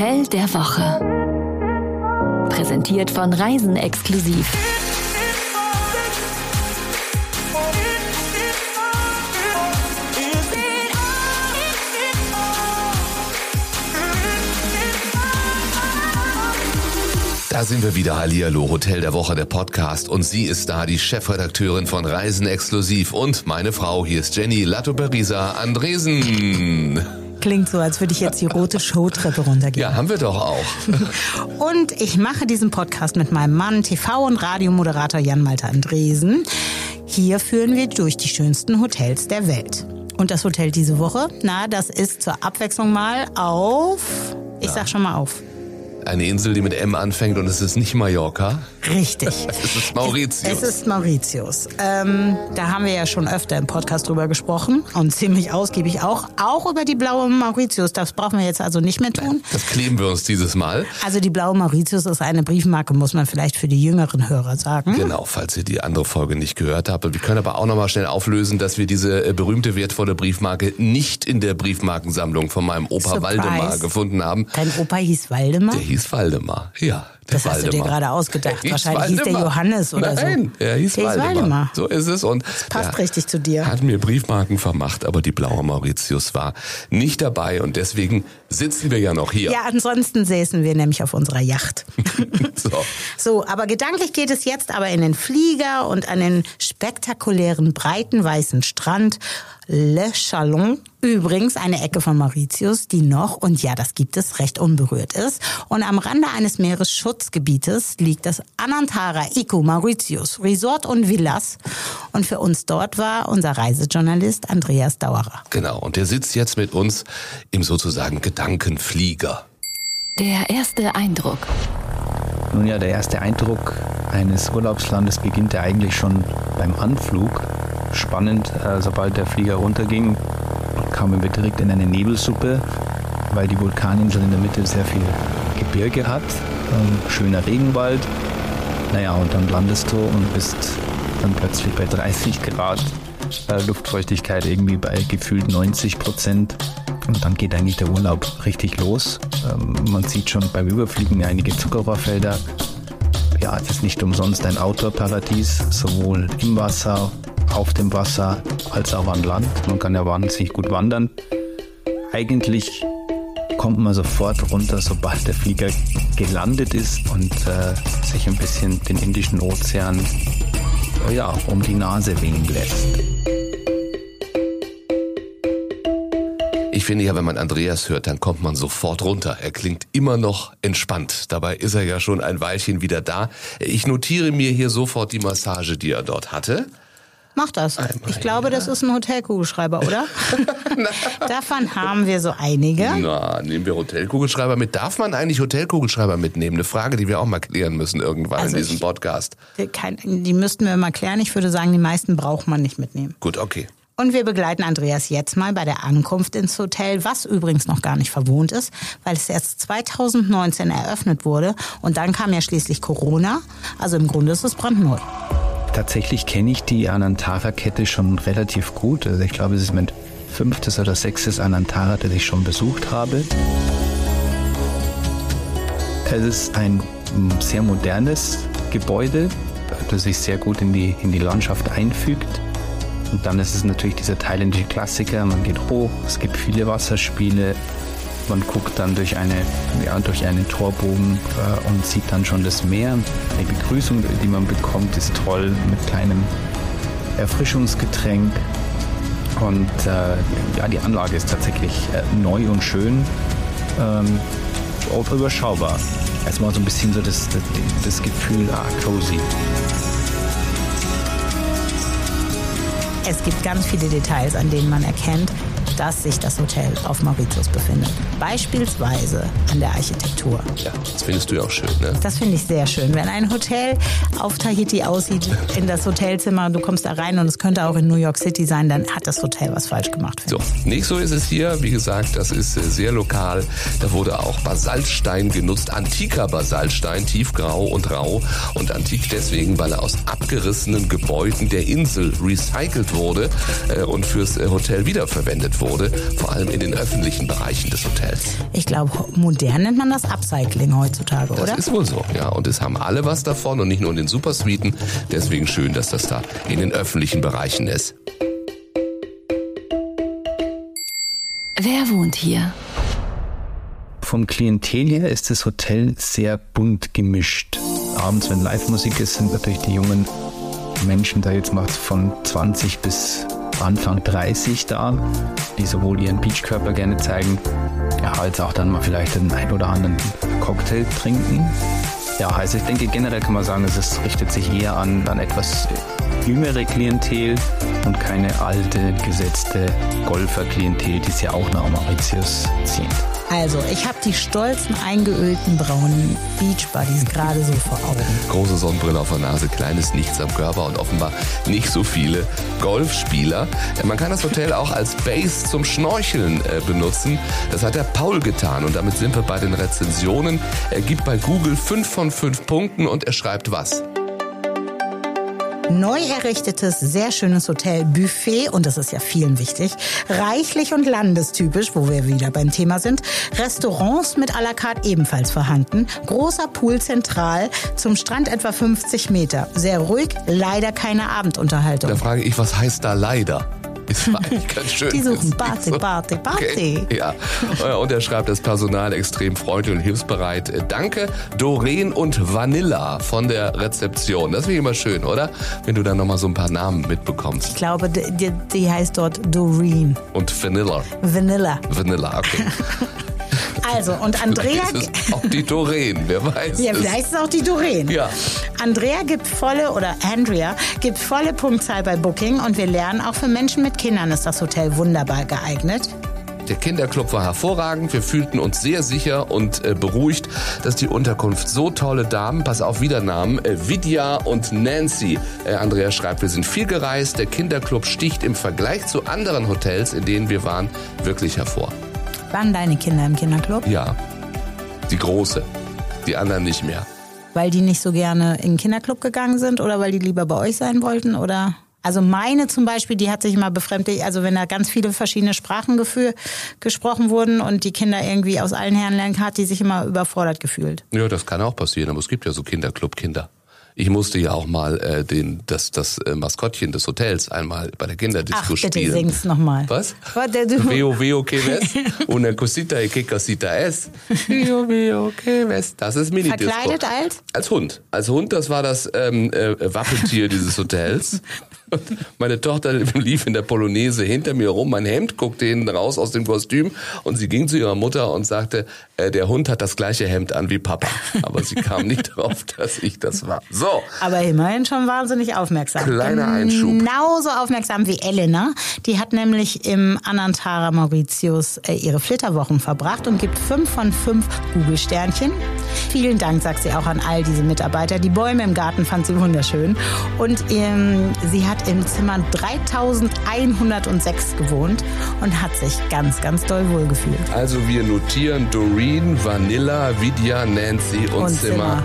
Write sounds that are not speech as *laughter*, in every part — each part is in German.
Hotel der Woche. Präsentiert von Reisen exklusiv. Da sind wir wieder, Hallihallo, Hotel der Woche, der Podcast. Und sie ist da, die Chefredakteurin von Reisen Exklusiv. Und meine Frau, hier ist Jenny Lattoperisa Andresen. Klingt so, als würde ich jetzt die rote Showtreppe runtergehen. Ja, haben wir doch auch. *laughs* Und ich mache diesen Podcast mit meinem Mann, TV- und Radiomoderator Jan-Malte Andresen. Hier führen wir durch die schönsten Hotels der Welt. Und das Hotel diese Woche, na, das ist zur Abwechslung mal auf, ich sag schon mal auf, Eine Insel, die mit M anfängt und es ist nicht Mallorca. Richtig. *laughs* Es ist Mauritius. Es ist Mauritius. Ähm, da haben wir ja schon öfter im Podcast drüber gesprochen und ziemlich ausgiebig auch. Auch über die blaue Mauritius. Das brauchen wir jetzt also nicht mehr tun. Das kleben wir uns dieses Mal. Also die blaue Mauritius ist eine Briefmarke, muss man vielleicht für die jüngeren Hörer sagen. Genau, falls ihr die andere Folge nicht gehört habt. Wir können aber auch nochmal schnell auflösen, dass wir diese äh, berühmte wertvolle Briefmarke nicht in der Briefmarkensammlung von meinem Opa Surprise. Waldemar gefunden haben. Dein Opa hieß Waldemar? Der hieß Waldemar. Ja, Das hast du dir Waldemar. gerade ausgedacht. Hieß Wahrscheinlich hieß der Waldemar. Johannes oder so. Nein, er hieß Der Waldemar. Waldemar. So ist es. Und passt der richtig zu dir. Hat mir Briefmarken vermacht, aber die blaue Mauritius war nicht dabei und deswegen sitzen wir ja noch hier. Ja, ansonsten säßen wir nämlich auf unserer Yacht. *laughs* So. So, aber gedanklich geht es jetzt aber in den Flieger und an den spektakulären breiten weißen Strand Le Chalon. Übrigens eine Ecke von Mauritius, die noch, und ja, das gibt es, recht unberührt ist. Und am Rande eines Meeresschutzgebietes liegt das Anantara Eco Mauritius Resort und Villas. Und für uns dort war unser Reisejournalist Andreas Dauerer. Genau, und der sitzt jetzt mit uns im sozusagen Gedankenflieger. Der erste Eindruck. Nun ja, der erste Eindruck eines Urlaubslandes beginnt ja eigentlich schon beim Anflug. Spannend, äh, sobald der Flieger runterging, kamen wir direkt in eine Nebelsuppe, weil die Vulkaninsel in der Mitte sehr viel Gebirge hat. Ähm, schöner Regenwald. Naja, und dann landest du und bist dann plötzlich bei 30 Grad. Äh, Luftfeuchtigkeit irgendwie bei gefühlt 90 Prozent. Und dann geht eigentlich der Urlaub richtig los. Ähm, man sieht schon beim Überfliegen einige Zuckerrohrfelder. Ja, es ist nicht umsonst ein Outdoor-Paradies, sowohl im Wasser, auf dem Wasser als auch an Land. Man kann ja wahnsinnig gut wandern. Eigentlich kommt man sofort runter, sobald der Flieger gelandet ist und äh, sich ein bisschen den Indischen Ozean äh, ja, um die Nase wehen lässt. Ich finde ja, wenn man Andreas hört, dann kommt man sofort runter. Er klingt immer noch entspannt. Dabei ist er ja schon ein Weilchen wieder da. Ich notiere mir hier sofort die Massage, die er dort hatte. Mach das. Ich glaube, das ist ein Hotelkugelschreiber, oder? *laughs* Davon haben wir so einige. Na, nehmen wir Hotelkugelschreiber mit. Darf man eigentlich Hotelkugelschreiber mitnehmen? Eine Frage, die wir auch mal klären müssen irgendwann Also in diesem ich- Podcast. Kein, die müssten wir mal klären. Ich würde sagen, die meisten braucht man nicht mitnehmen. Gut, okay. Und wir begleiten Andreas jetzt mal bei der Ankunft ins Hotel, was übrigens noch gar nicht verwohnt ist, weil es erst 2019 eröffnet wurde. Und dann kam ja schließlich Corona. Also im Grunde ist es brandneu. Tatsächlich kenne ich die Anantara-Kette schon relativ gut. Also ich glaube, es ist mein fünftes oder sechstes Anantara, das ich schon besucht habe. Es ist ein sehr modernes Gebäude, das sich sehr gut in die, in die Landschaft einfügt. Und dann ist es natürlich dieser thailändische Klassiker. Man geht hoch, es gibt viele Wasserspiele. Man guckt dann durch, eine, ja, durch einen Torbogen äh, und sieht dann schon das Meer. Die Begrüßung, die man bekommt, ist toll mit kleinem Erfrischungsgetränk. Und äh, ja, die Anlage ist tatsächlich äh, neu und schön. Ähm, überschaubar. Erstmal so ein bisschen so das, das, das Gefühl, ah, cozy. Es gibt ganz viele Details, an denen man erkennt, dass sich das Hotel auf Mauritius befindet. Beispielsweise an der Architektur. Ja, das findest du ja auch schön, ne? Das finde ich sehr schön. Wenn ein Hotel auf Tahiti aussieht, in das Hotelzimmer, du kommst da rein und es könnte auch in New York City sein, dann hat das Hotel was falsch gemacht. So, nicht so ist es hier. Wie gesagt, das ist äh, sehr lokal. Da wurde auch Basaltstein genutzt, antiker Basaltstein, tiefgrau und rau. Und antik deswegen, weil er aus abgerissenen Gebäuden der Insel recycelt wurde äh, und fürs äh, Hotel wiederverwendet genutzt wurde, vor allem in den öffentlichen Bereichen des Hotels. Ich glaube, modern nennt man das Upcycling heutzutage, Das oder? ist wohl so, ja. Und es haben alle was davon und nicht nur in den Supersuiten. Deswegen schön, dass das da in den öffentlichen Bereichen ist. Wer wohnt hier? Vom Klientel her ist das Hotel sehr bunt gemischt. Abends, wenn Live-Musik ist, sind natürlich die jungen Menschen da jetzt macht von 20 bis Anfang 30 da, die sowohl ihren Beachkörper gerne zeigen, ja, als auch dann mal vielleicht den ein oder anderen Cocktail trinken. Ja, also ich denke generell kann man sagen, es richtet sich eher an dann etwas jüngere Klientel und keine alte, gesetzte Golfer-Klientel, die es ja auch nach Mauritius zieht. Also, ich habe die stolzen, eingeölten braunen Beachbuddies gerade so vor Augen. Große Sonnenbrille auf der Nase, kleines Nichts am Körper und offenbar nicht so viele Golfspieler. Äh, Man kann das Hotel auch als Base zum Schnorcheln äh, benutzen. Das hat der Paul getan und damit sind wir bei den Rezensionen. Er gibt bei Google 5 von 5 Punkten und er schreibt was? Neu errichtetes, sehr schönes Hotel, Buffet, und das ist ja vielen wichtig, reichlich und landestypisch, wo wir wieder beim Thema sind, Restaurants mit à la carte ebenfalls vorhanden, großer Pool zentral, zum Strand etwa 50 Meter, sehr ruhig, leider keine Abendunterhaltung. Da frage ich, was heißt da leider? Ist *laughs* eigentlich ganz schön. Die suchen Party, Party, Party. Okay. Ja. Und er schreibt, das Personal extrem freundlich und hilfsbereit. Danke, Doreen und Vanilla von der Rezeption. Das finde ich immer schön, oder? Wenn du dann nochmal so ein paar Namen Ich mitbekommst. glaube, die, die, die heißt dort Doreen. Und Vanilla. Vanilla. Vanilla, okay. *laughs* Also, und Andrea... Vielleicht ist auch die Doreen, wer weiß. Ja, vielleicht ist es auch die Doreen. Ja. Andrea gibt volle, oder Andrea gibt volle Punktzahl bei Booking und wir lernen, auch für Menschen mit Kindern ist das Hotel wunderbar geeignet. Der Kinderclub war hervorragend. Wir fühlten uns sehr sicher und äh, beruhigt, dass die Unterkunft so tolle Damen, pass auf Wiedernamen, äh, Vidya und Nancy. Äh, Andrea schreibt, wir sind viel gereist. Der Kinderclub sticht im Vergleich zu anderen Hotels, in denen wir waren, wirklich hervor. Waren deine Kinder im Kinderclub? Ja, die große, die anderen nicht mehr. Weil die nicht so gerne in den Kinderclub gegangen sind oder weil die lieber bei euch sein wollten? Oder? Also meine zum Beispiel, die hat sich immer befremdet, also wenn da ganz viele verschiedene Sprachen gesprochen wurden und die Kinder irgendwie aus allen Herren lernen, hat die sich immer überfordert gefühlt. Ja, das kann auch passieren, aber es gibt ja so Kinderclub-Kinder. Ich musste ja auch mal äh, den, das, das äh, Maskottchen des Hotels einmal bei der Kinderdisco Ach, bitte spielen. sing's nochmal. Was? Veo, veo, que ves? Una cosita y que cosita es. Veo, veo, que ves? Das ist Minidisco. Verkleidet als? Als Hund. Als Hund, das war das ähm, äh, Wappentier dieses Hotels. *laughs* Und meine Tochter lief in der Polonaise hinter mir rum, mein Hemd guckte hinten raus aus dem Kostüm und sie ging zu ihrer Mutter und sagte, äh, der Hund hat das gleiche Hemd an wie Papa. Aber sie kam nicht *laughs* drauf, dass ich das war. So, Aber immerhin schon wahnsinnig aufmerksam. Kleiner Einschub. Genauso aufmerksam wie Elena. Die hat nämlich im Anantara Mauritius äh, ihre Flitterwochen verbracht und gibt fünf von fünf Google-Sternchen. Vielen Dank, sagt sie auch an all diese Mitarbeiter. Die Bäume im Garten fand sie wunderschön. Und ähm, sie hat im Zimmer 3106 gewohnt und hat sich ganz, ganz doll wohlgefühlt. also wir notieren Doreen, Vanilla, Vidya, Nancy und, Und Zimmer Zimmer.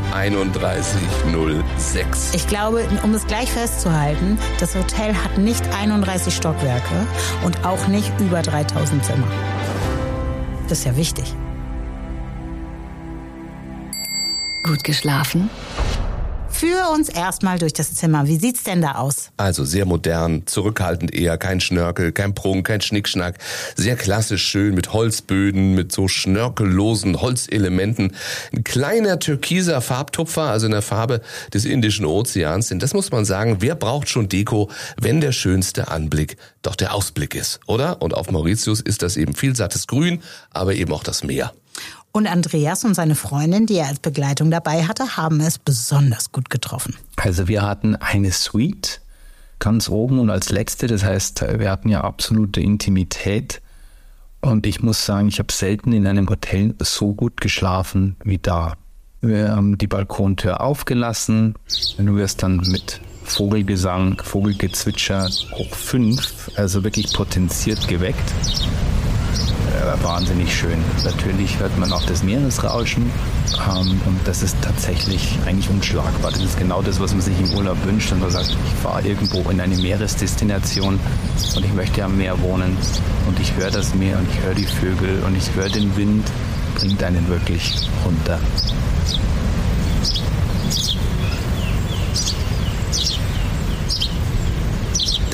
3106. Ich glaube, um es gleich festzuhalten, das Hotel hat nicht 31 Stockwerke und auch nicht über 3000 Zimmer. Das ist ja wichtig. Gut geschlafen? Führe uns erstmal durch das Zimmer. Wie sieht's denn da aus? Also sehr modern, zurückhaltend eher, kein Schnörkel, kein Prunk, kein Schnickschnack. Sehr klassisch schön mit Holzböden, mit so schnörkellosen Holzelementen. Ein kleiner türkiser Farbtupfer, also in der Farbe des Indischen Ozeans. Denn das muss man sagen, wer braucht schon Deko, wenn der schönste Anblick doch der Ausblick ist, oder? Und auf Mauritius ist das eben vielsattes Grün, aber eben auch das Meer. Und Andreas und seine Freundin, die er als Begleitung dabei hatte, haben es besonders gut getroffen. Also wir hatten eine Suite ganz oben und als letzte, das heißt, wir hatten ja absolute Intimität. Und ich muss sagen, ich habe selten in einem Hotel so gut geschlafen wie da. Wir haben die Balkontür aufgelassen. Du wirst dann mit Vogelgesang, Vogelgezwitscher hoch fünf, also wirklich potenziert geweckt. Wahnsinnig schön. Natürlich hört man auch das Meeresrauschen ähm, und das ist tatsächlich eigentlich unschlagbar. Das ist genau das, was man sich im Urlaub wünscht und man sagt, ich fahre irgendwo in eine Meeresdestination und ich möchte am Meer wohnen und ich höre das Meer und ich höre die Vögel und ich höre den Wind, bringt einen wirklich runter.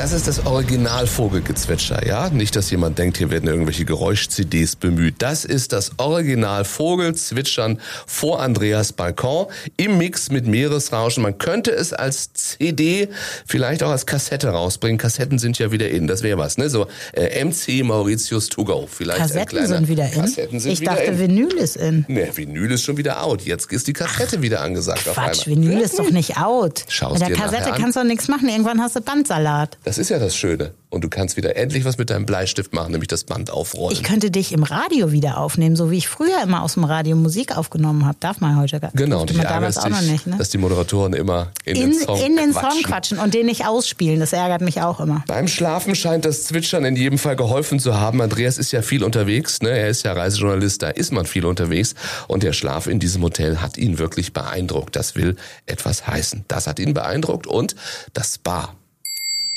Das ist das Original-Vogelgezwitscher, ja? Nicht, dass jemand denkt, hier werden irgendwelche Geräusch-CDs bemüht. Das ist das Original-Vogelzwitschern vor Andreas Balkon im Mix mit Meeresrauschen. Man könnte es als CD, vielleicht auch als Kassette rausbringen. Kassetten sind ja wieder in, das wäre was, ne? So äh, MC Mauritius to go. Vielleicht Kassetten sind wieder in? Kassetten sind ich wieder dachte, in. Vinyl ist in. Ne, Vinyl ist schon wieder out. Jetzt ist die Kassette wieder angesagt auf Quatsch, einmal. Vinyl ist doch nicht out. Schau's Mit der Kassette an. kannst du doch nichts machen. Irgendwann hast du Bandsalat. Das ist ja das Schöne. Und du kannst wieder endlich was mit deinem Bleistift machen, nämlich das Band aufrollen. Ich könnte dich im Radio wieder aufnehmen, so wie ich früher immer aus dem Radio Musik aufgenommen habe. Darf man heute gar Genau, und ich damals auch noch dich, nicht. Ne? dass die Moderatoren immer in, In, den Song in den quatschen. Song quatschen und den nicht ausspielen. Das ärgert mich auch immer. Beim Schlafen scheint das Zwitschern in jedem Fall geholfen zu haben. Andreas ist ja viel unterwegs, ne? Er ist ja Reisejournalist, da ist man viel unterwegs. Und der Schlaf in diesem Hotel hat ihn wirklich beeindruckt. Das will etwas heißen. Das hat ihn beeindruckt und das Spa.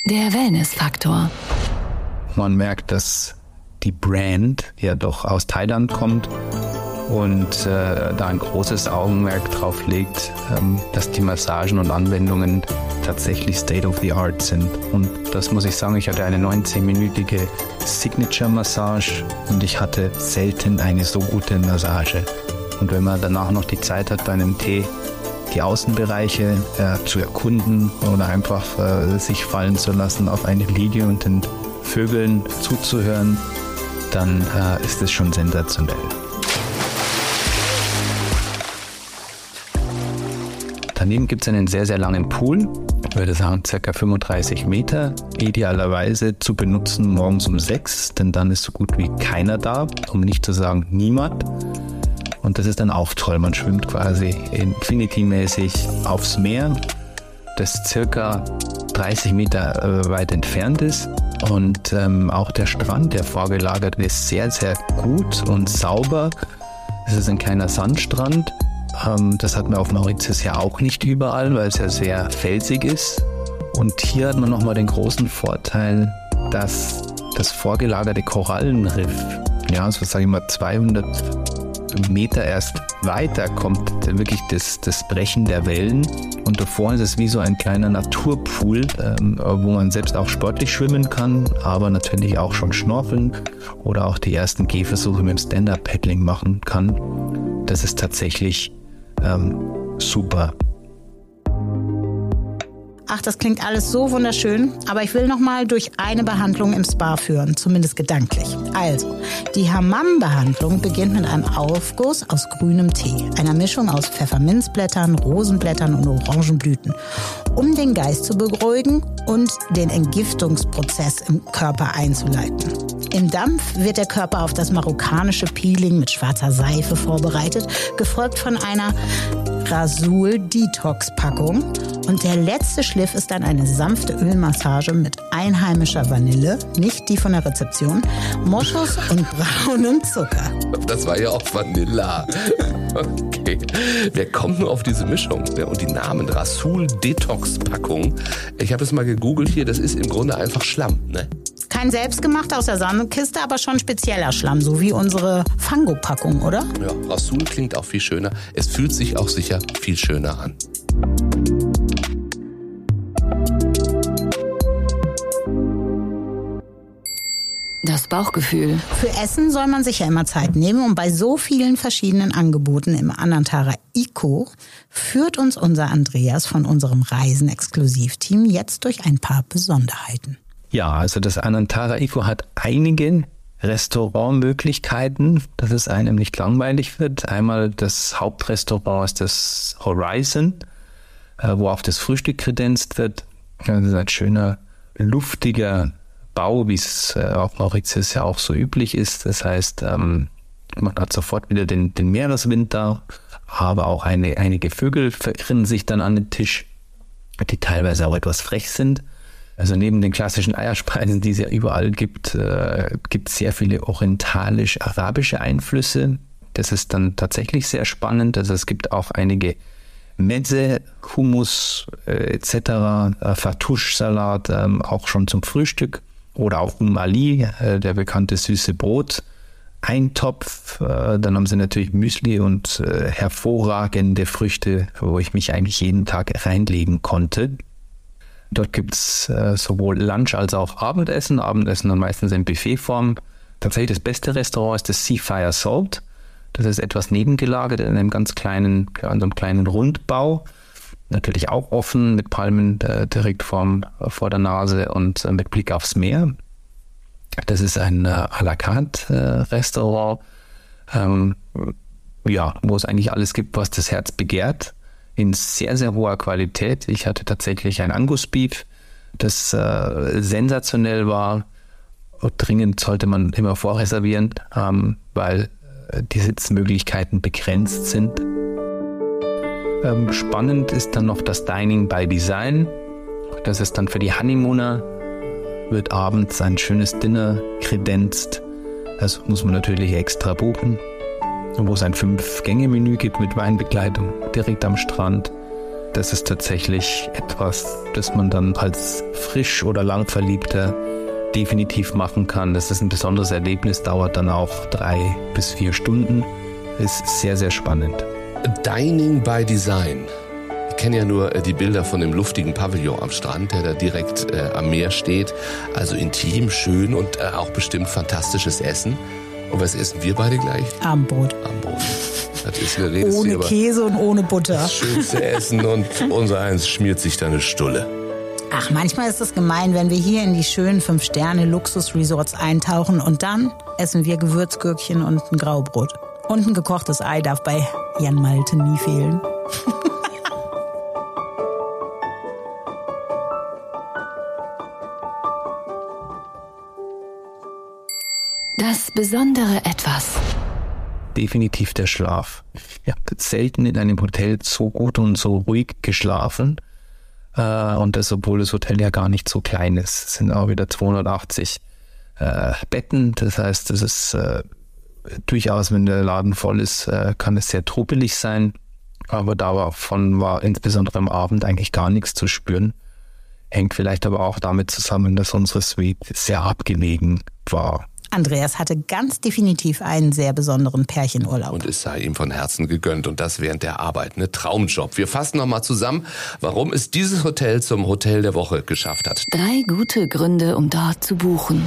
Der Wellnessfaktor. Man merkt, dass die Brand ja doch aus Thailand kommt und äh, da ein großes Augenmerk drauf legt, ähm, dass die Massagen und Anwendungen tatsächlich State of the Art sind. Und das muss ich sagen, ich hatte eine 19-minütige Signature-Massage und ich hatte selten eine so gute Massage. Und wenn man danach noch die Zeit hat, bei einem Tee die Außenbereiche äh, zu erkunden oder einfach äh, sich fallen zu lassen auf eine Liege und den Vögeln zuzuhören, dann äh, ist es schon sensationell. Daneben gibt es einen sehr, sehr langen Pool. Ich würde sagen, circa 35 Meter. Idealerweise zu benutzen morgens um 6, denn dann ist so gut wie keiner da, um nicht zu sagen niemand. Und das ist dann auch toll. Man schwimmt quasi Infinity-mäßig aufs Meer, das circa 30 Meter äh, weit entfernt ist. Und ähm, auch der Strand, der vorgelagert ist, sehr, sehr gut und sauber. Es ist ein kleiner Sandstrand. Ähm, das hat man auf Mauritius ja auch nicht überall, weil es ja sehr felsig ist. Und hier hat man nochmal den großen Vorteil, dass das vorgelagerte Korallenriff, ja, so sage ich mal 200 Meter erst weiter kommt wirklich das, das Brechen der Wellen. Und davor ist es wie so ein kleiner Naturpool, ähm, wo man selbst auch sportlich schwimmen kann, aber natürlich auch schon schnorcheln oder auch die ersten Gehversuche mit dem Stand-Up-Paddling machen kann. Das ist tatsächlich ähm, super. Ach, das klingt alles so wunderschön, aber ich will noch mal durch eine Behandlung im Spa führen, zumindest gedanklich. Also, die Hammam-Behandlung beginnt mit einem Aufguss aus grünem Tee, einer Mischung aus Pfefferminzblättern, Rosenblättern und Orangenblüten, um den Geist zu beruhigen und den Entgiftungsprozess im Körper einzuleiten. Im Dampf wird der Körper auf das marokkanische Peeling mit schwarzer Seife vorbereitet, gefolgt von einer Rasul-Detox-Packung. Und der letzte Schliff ist dann eine sanfte Ölmassage mit einheimischer Vanille, nicht die von der Rezeption, Moschus und braunem Zucker. Das war ja auch Vanilla. Okay. Wer kommt nur auf diese Mischung? Ja, Und die Namen Rasul Detox Packung. Ich habe es mal gegoogelt hier, das ist im Grunde einfach Schlamm, ne? Kein selbstgemachter aus der Sandkiste, aber schon spezieller Schlamm, so wie unsere Fango-Packung, oder? Ja, Rasul klingt auch viel schöner. Es fühlt sich auch sicher viel schöner an. Das Bauchgefühl. Für Essen soll man sich ja immer Zeit nehmen und bei so vielen verschiedenen Angeboten im Anantara Eco führt uns unser Andreas von unserem Reisen-Exklusivteam jetzt durch ein paar Besonderheiten. Ja, also das Anantara Eco hat einige Restaurantmöglichkeiten, dass es einem nicht langweilig wird. Einmal das Hauptrestaurant ist das Horizon, äh, wo auch das Frühstück kredenzt wird. Das ist ein schöner, luftiger Bau, wie es äh, auf Mauritius ja auch so üblich ist. Das heißt, ähm, man hat sofort wieder den, den Meereswind da, aber auch eine, einige Vögel verirren sich dann an den Tisch, die teilweise auch etwas frech sind. Also neben den klassischen Eierspeisen, die es ja überall gibt, äh, gibt es sehr viele orientalisch-arabische Einflüsse. Das ist dann tatsächlich sehr spannend. Also es gibt auch einige Mezze, Hummus äh, etc., äh, Fatouche-Salat, äh, auch schon zum Frühstück. Oder auch Umali, äh, der bekannte süße Brot. Eintopf, äh, dann haben sie natürlich Müsli und äh, hervorragende Früchte, wo ich mich eigentlich jeden Tag reinlegen konnte. Dort gibt's äh, sowohl Lunch als auch Abendessen. Abendessen dann meistens in Buffetform. Tatsächlich das beste Restaurant ist das Seafire Salt. Das ist etwas nebengelagert in einem ganz kleinen, in einem kleinen Rundbau. Natürlich auch offen mit Palmen äh, direkt vorm, vor der Nase und äh, mit Blick aufs Meer. Das ist ein äh, à la carte äh, Restaurant, ähm, ja, wo es eigentlich alles gibt, was das Herz begehrt in sehr, sehr hoher Qualität. Ich hatte tatsächlich ein Angus Beef, das äh, sensationell war. Dringend sollte man immer vorreservieren, ähm, weil äh, die Sitzmöglichkeiten begrenzt sind. Ähm, spannend ist dann noch das Dining by Design. Das ist dann für die Honeymooner, wird abends ein schönes Dinner kredenzt. Das muss man natürlich extra buchen wo es ein Fünf-Gänge-Menü gibt mit Weinbegleitung direkt am Strand. Das ist tatsächlich etwas, das man dann als frisch oder langverliebter definitiv machen kann. Das ist ein besonderes Erlebnis, dauert dann auch drei bis vier Stunden. Ist sehr, sehr spannend. Dining by Design. Ich kenne ja nur äh, die Bilder von dem luftigen Pavillon am Strand, der da direkt äh, am Meer steht. Also intim, schön und äh, auch bestimmt fantastisches Essen. Und was essen wir beide gleich? Abendbrot. Abendbrot. Das ist Rede Ohne Käse und ohne Butter. Das schönste Essen und unser eins schmiert sich da eine Stulle. Ach, manchmal ist es gemein, wenn wir hier in die schönen Fünf-Sterne-Luxus-Resorts eintauchen und dann essen wir Gewürzgürkchen und ein Graubrot. Und ein gekochtes Ei darf bei Jan Malte nie fehlen. *laughs* besondere Etwas. Definitiv der Schlaf. Ich habe selten in einem Hotel so gut und so ruhig geschlafen. Äh, und das, obwohl das Hotel ja gar nicht so klein ist. Es sind auch wieder 280 äh, Betten. Das heißt, es ist äh, durchaus, wenn der Laden voll ist, kann es sehr trubelig sein. Aber davon war insbesondere am Abend eigentlich gar nichts zu spüren. Hängt vielleicht aber auch damit zusammen, dass unsere Suite sehr abgelegen war. Andreas hatte ganz definitiv einen sehr besonderen Pärchenurlaub. Und es sei ihm von Herzen gegönnt und das während der Arbeit. Ne Traumjob. Wir fassen nochmal zusammen, warum es dieses Hotel zum Hotel der Woche geschafft hat. Drei gute Gründe, um dort zu buchen.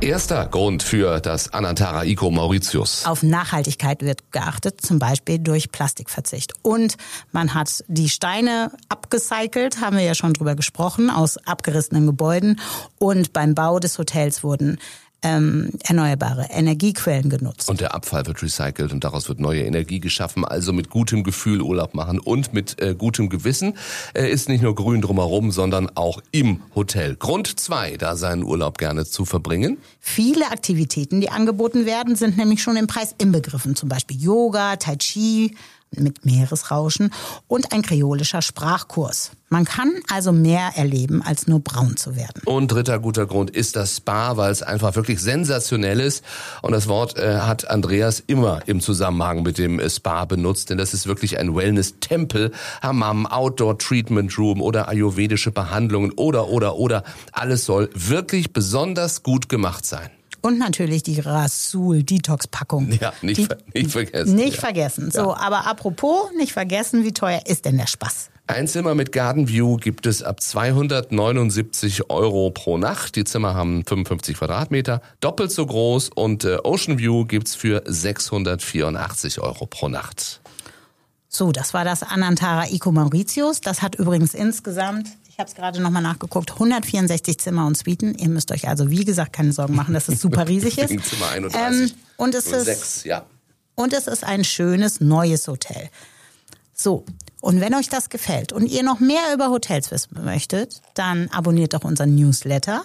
Erster Grund für das Anantara Ico Mauritius. Auf Nachhaltigkeit wird geachtet, zum Beispiel durch Plastikverzicht. Und man hat die Steine abgecycelt, haben wir ja schon drüber gesprochen, aus abgerissenen Gebäuden. Und beim Bau des Hotels wurden ähm, erneuerbare Energiequellen genutzt. Und der Abfall wird recycelt und daraus wird neue Energie geschaffen. Also mit gutem Gefühl Urlaub machen und mit äh, gutem Gewissen. Er ist nicht nur grün drumherum, sondern auch im Hotel. Grund zwei, da seinen Urlaub gerne zu verbringen. Viele Aktivitäten, die angeboten werden, sind nämlich schon im Preis inbegriffen. Zum Beispiel Yoga, Tai Chi, mit Meeresrauschen und ein kreolischer Sprachkurs. Man kann also mehr erleben, als nur braun zu werden. Und dritter guter Grund ist das Spa, weil es einfach wirklich sensationell ist. Und das Wort äh, hat Andreas immer im Zusammenhang mit dem äh, Spa benutzt, denn das ist wirklich ein Wellness-Tempel. Hammam, Outdoor-Treatment-Room oder ayurvedische Behandlungen oder, oder, oder. Alles soll wirklich besonders gut gemacht sein. Und natürlich die Rasul Detox Packung. Ja, nicht, die, ver nicht vergessen. Nicht ja. vergessen. So, ja. aber apropos, nicht vergessen, wie teuer ist denn der Spaß? Ein Zimmer mit Garden View gibt es ab 279 Euro pro Nacht. Die Zimmer haben 55 Quadratmeter, doppelt so groß und äh, Ocean View gibt's für 684 Euro pro Nacht. So, das war das Anantara Eco Mauritius. Das hat übrigens insgesamt habe es gerade nochmal nachgeguckt, 164 Zimmer und Suiten. Ihr müsst euch also, wie gesagt, keine Sorgen machen, dass es super riesig *laughs* ist. Zimmer 31. Ähm, und es ist, 6, ja. Und es ist ein schönes neues Hotel. So, und wenn euch das gefällt und ihr noch mehr über Hotels wissen möchtet, dann abonniert doch unseren Newsletter.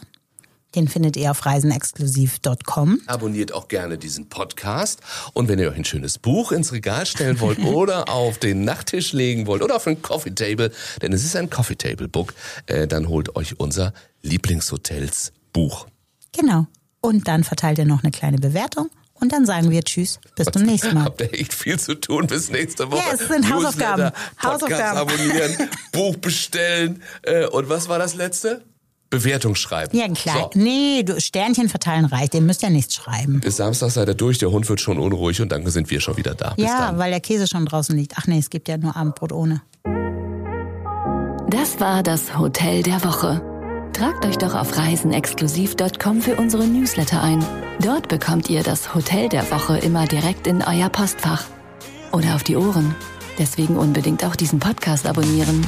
Den findet ihr auf reisenexklusiv.com. Abonniert auch gerne diesen Podcast. Und wenn ihr euch ein schönes Buch ins Regal stellen wollt *laughs* oder auf den Nachttisch legen wollt oder auf ein Coffee Table, denn es ist ein Coffee Table Book, äh, dann holt euch unser Lieblingshotels Buch. Genau. Und dann verteilt ihr noch eine kleine Bewertung. Und dann sagen wir Tschüss, bis zum nächsten Mal. Habt ihr echt viel zu tun bis nächste Woche. Ja, es sind Hausaufgaben. Podcast Hausaufgaben. abonnieren, *laughs* Buch bestellen. Äh, und was war das letzte? Bewertung schreiben. Ja, klar. So. Nee, du, Sternchen verteilen reicht. Ihr müsst ja nichts schreiben. Bis Samstag seid ihr durch, der Hund wird schon unruhig und dann sind wir schon wieder da. Bis ja, dann. weil der Käse schon draußen liegt. Ach nee, es gibt ja nur Abendbrot ohne. Das war das Hotel der Woche. Tragt euch doch auf reisenexklusiv.com für unsere Newsletter ein. Dort bekommt ihr das Hotel der Woche immer direkt in euer Postfach. Oder auf die Ohren. Deswegen unbedingt auch diesen Podcast abonnieren.